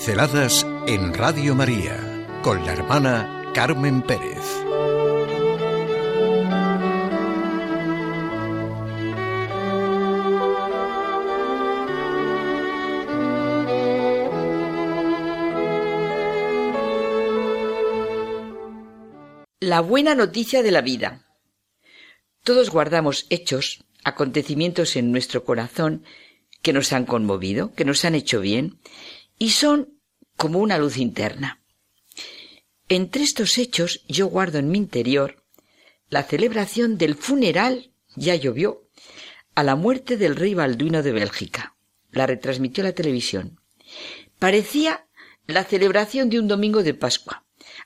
Pinceladas en Radio María con la hermana Carmen Pérez. La buena noticia de la vida. Todos guardamos hechos, acontecimientos en nuestro corazón que nos han conmovido, que nos han hecho bien, y son como una luz interna. Entre estos hechos yo guardo en mi interior la celebración del funeral, ya llovió, a la muerte del rey Balduino de Bélgica. La retransmitió la televisión. Parecía la celebración de un domingo de Pascua.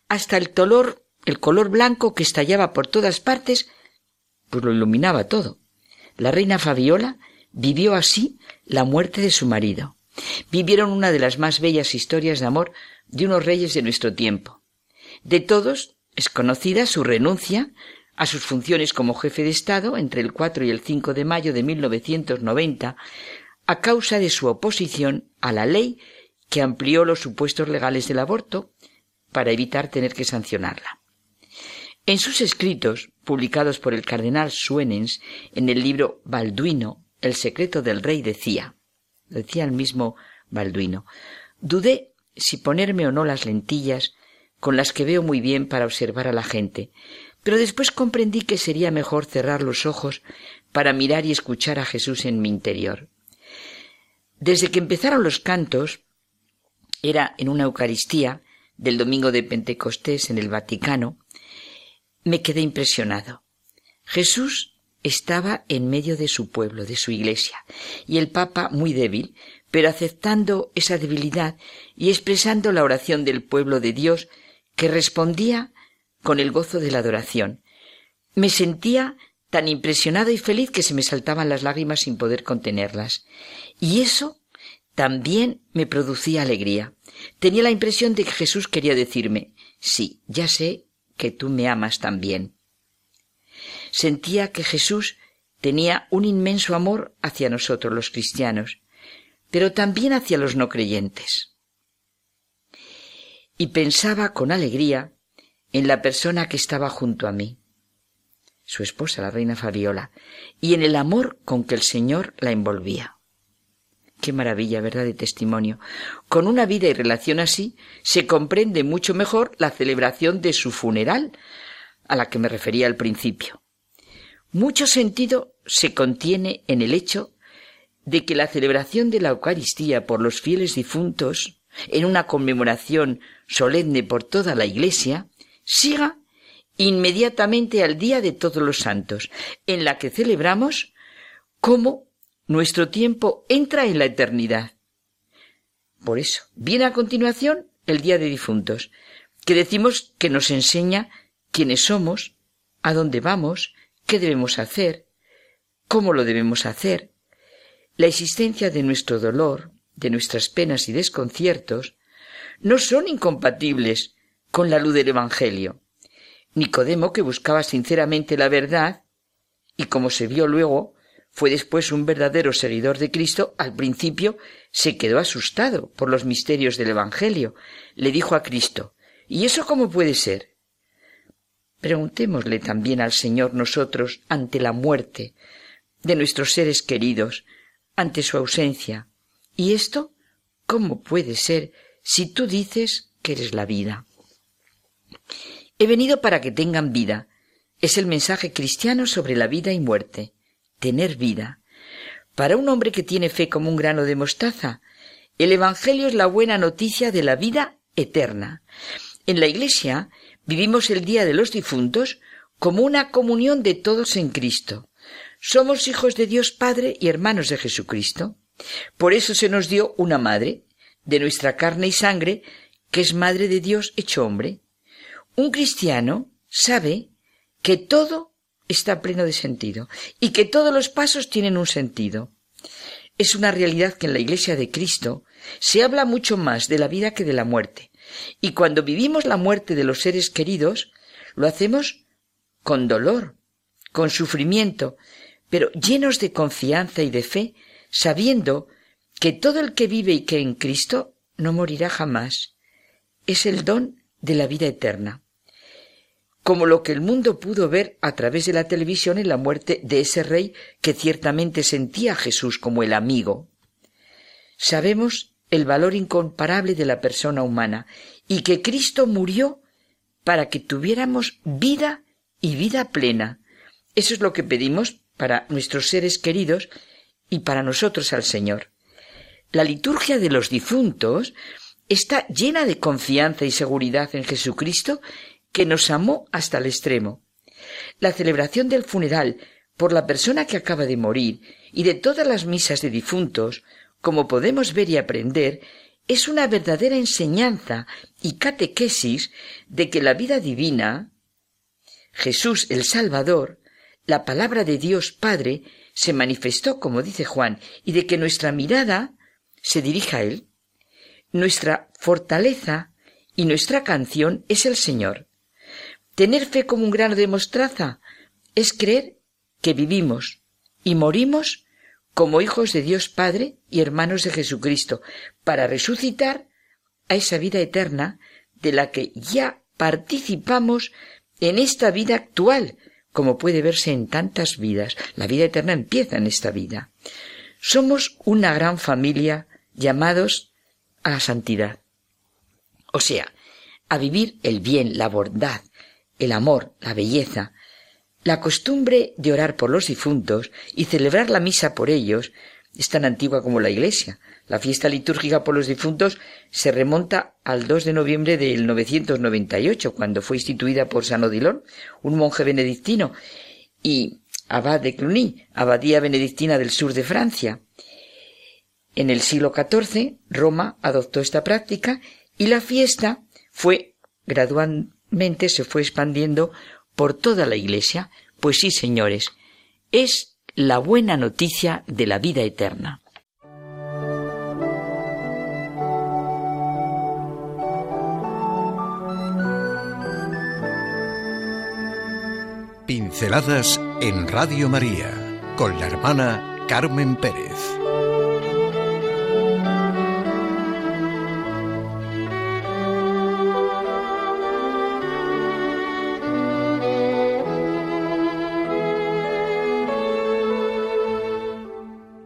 Hasta el color, el color blanco que estallaba por todas partes, pues lo iluminaba todo. La reina Fabiola vivió así la muerte de su marido. Vivieron una de las más bellas historias de amor de unos reyes de nuestro tiempo. De todos es conocida su renuncia a sus funciones como jefe de Estado entre el 4 y el 5 de mayo de 1990 a causa de su oposición a la ley que amplió los supuestos legales del aborto para evitar tener que sancionarla. En sus escritos, publicados por el cardenal Suenens en el libro Balduino, El secreto del rey, decía, decía el mismo Balduino, dudé si ponerme o no las lentillas con las que veo muy bien para observar a la gente, pero después comprendí que sería mejor cerrar los ojos para mirar y escuchar a Jesús en mi interior. Desde que empezaron los cantos, era en una Eucaristía del domingo de Pentecostés en el Vaticano, me quedé impresionado. Jesús estaba en medio de su pueblo, de su iglesia, y el Papa muy débil, pero aceptando esa debilidad y expresando la oración del pueblo de Dios que respondía con el gozo de la adoración. Me sentía tan impresionado y feliz que se me saltaban las lágrimas sin poder contenerlas. Y eso también me producía alegría. Tenía la impresión de que Jesús quería decirme, sí, ya sé que tú me amas también. Sentía que Jesús tenía un inmenso amor hacia nosotros los cristianos, pero también hacia los no creyentes. Y pensaba con alegría en la persona que estaba junto a mí, su esposa, la reina Fabiola, y en el amor con que el Señor la envolvía. Qué maravilla, ¿verdad?, de testimonio. Con una vida y relación así se comprende mucho mejor la celebración de su funeral, a la que me refería al principio. Mucho sentido se contiene en el hecho de que la celebración de la Eucaristía por los fieles difuntos, en una conmemoración solemne por toda la Iglesia, siga inmediatamente al Día de Todos los Santos, en la que celebramos cómo nuestro tiempo entra en la eternidad. Por eso, viene a continuación el Día de Difuntos, que decimos que nos enseña quiénes somos, a dónde vamos, qué debemos hacer, cómo lo debemos hacer, la existencia de nuestro dolor, de nuestras penas y desconciertos, no son incompatibles con la luz del Evangelio. Nicodemo, que buscaba sinceramente la verdad, y como se vio luego, fue después un verdadero seguidor de Cristo, al principio se quedó asustado por los misterios del Evangelio. Le dijo a Cristo, ¿Y eso cómo puede ser? Preguntémosle también al Señor nosotros ante la muerte de nuestros seres queridos, ante su ausencia. ¿Y esto cómo puede ser si tú dices que eres la vida? He venido para que tengan vida. Es el mensaje cristiano sobre la vida y muerte tener vida. Para un hombre que tiene fe como un grano de mostaza, el Evangelio es la buena noticia de la vida eterna. En la Iglesia vivimos el Día de los Difuntos como una comunión de todos en Cristo. Somos hijos de Dios Padre y hermanos de Jesucristo. Por eso se nos dio una madre, de nuestra carne y sangre, que es madre de Dios hecho hombre. Un cristiano sabe que todo está pleno de sentido y que todos los pasos tienen un sentido. Es una realidad que en la Iglesia de Cristo se habla mucho más de la vida que de la muerte. Y cuando vivimos la muerte de los seres queridos, lo hacemos con dolor, con sufrimiento, pero llenos de confianza y de fe, sabiendo que todo el que vive y que en Cristo no morirá jamás. Es el don de la vida eterna. Como lo que el mundo pudo ver a través de la televisión en la muerte de ese rey que ciertamente sentía a Jesús como el amigo. Sabemos el valor incomparable de la persona humana y que Cristo murió para que tuviéramos vida y vida plena. Eso es lo que pedimos para nuestros seres queridos y para nosotros al Señor. La liturgia de los difuntos está llena de confianza y seguridad en Jesucristo que nos amó hasta el extremo. La celebración del funeral por la persona que acaba de morir y de todas las misas de difuntos, como podemos ver y aprender, es una verdadera enseñanza y catequesis de que la vida divina, Jesús el Salvador, la palabra de Dios Padre, se manifestó, como dice Juan, y de que nuestra mirada se dirija a Él. Nuestra fortaleza y nuestra canción es el Señor. Tener fe como un grano de mostraza es creer que vivimos y morimos como hijos de Dios Padre y hermanos de Jesucristo, para resucitar a esa vida eterna de la que ya participamos en esta vida actual, como puede verse en tantas vidas. La vida eterna empieza en esta vida. Somos una gran familia llamados a la santidad. O sea, a vivir el bien, la bondad, el amor, la belleza, la costumbre de orar por los difuntos y celebrar la misa por ellos es tan antigua como la Iglesia. La fiesta litúrgica por los difuntos se remonta al 2 de noviembre del 998, cuando fue instituida por San Odilon, un monje benedictino, y abad de Cluny, abadía benedictina del sur de Francia. En el siglo XIV, Roma adoptó esta práctica y la fiesta fue gradualmente se fue expandiendo por toda la Iglesia. Pues sí, señores, es la buena noticia de la vida eterna. Pinceladas en Radio María con la hermana Carmen Pérez.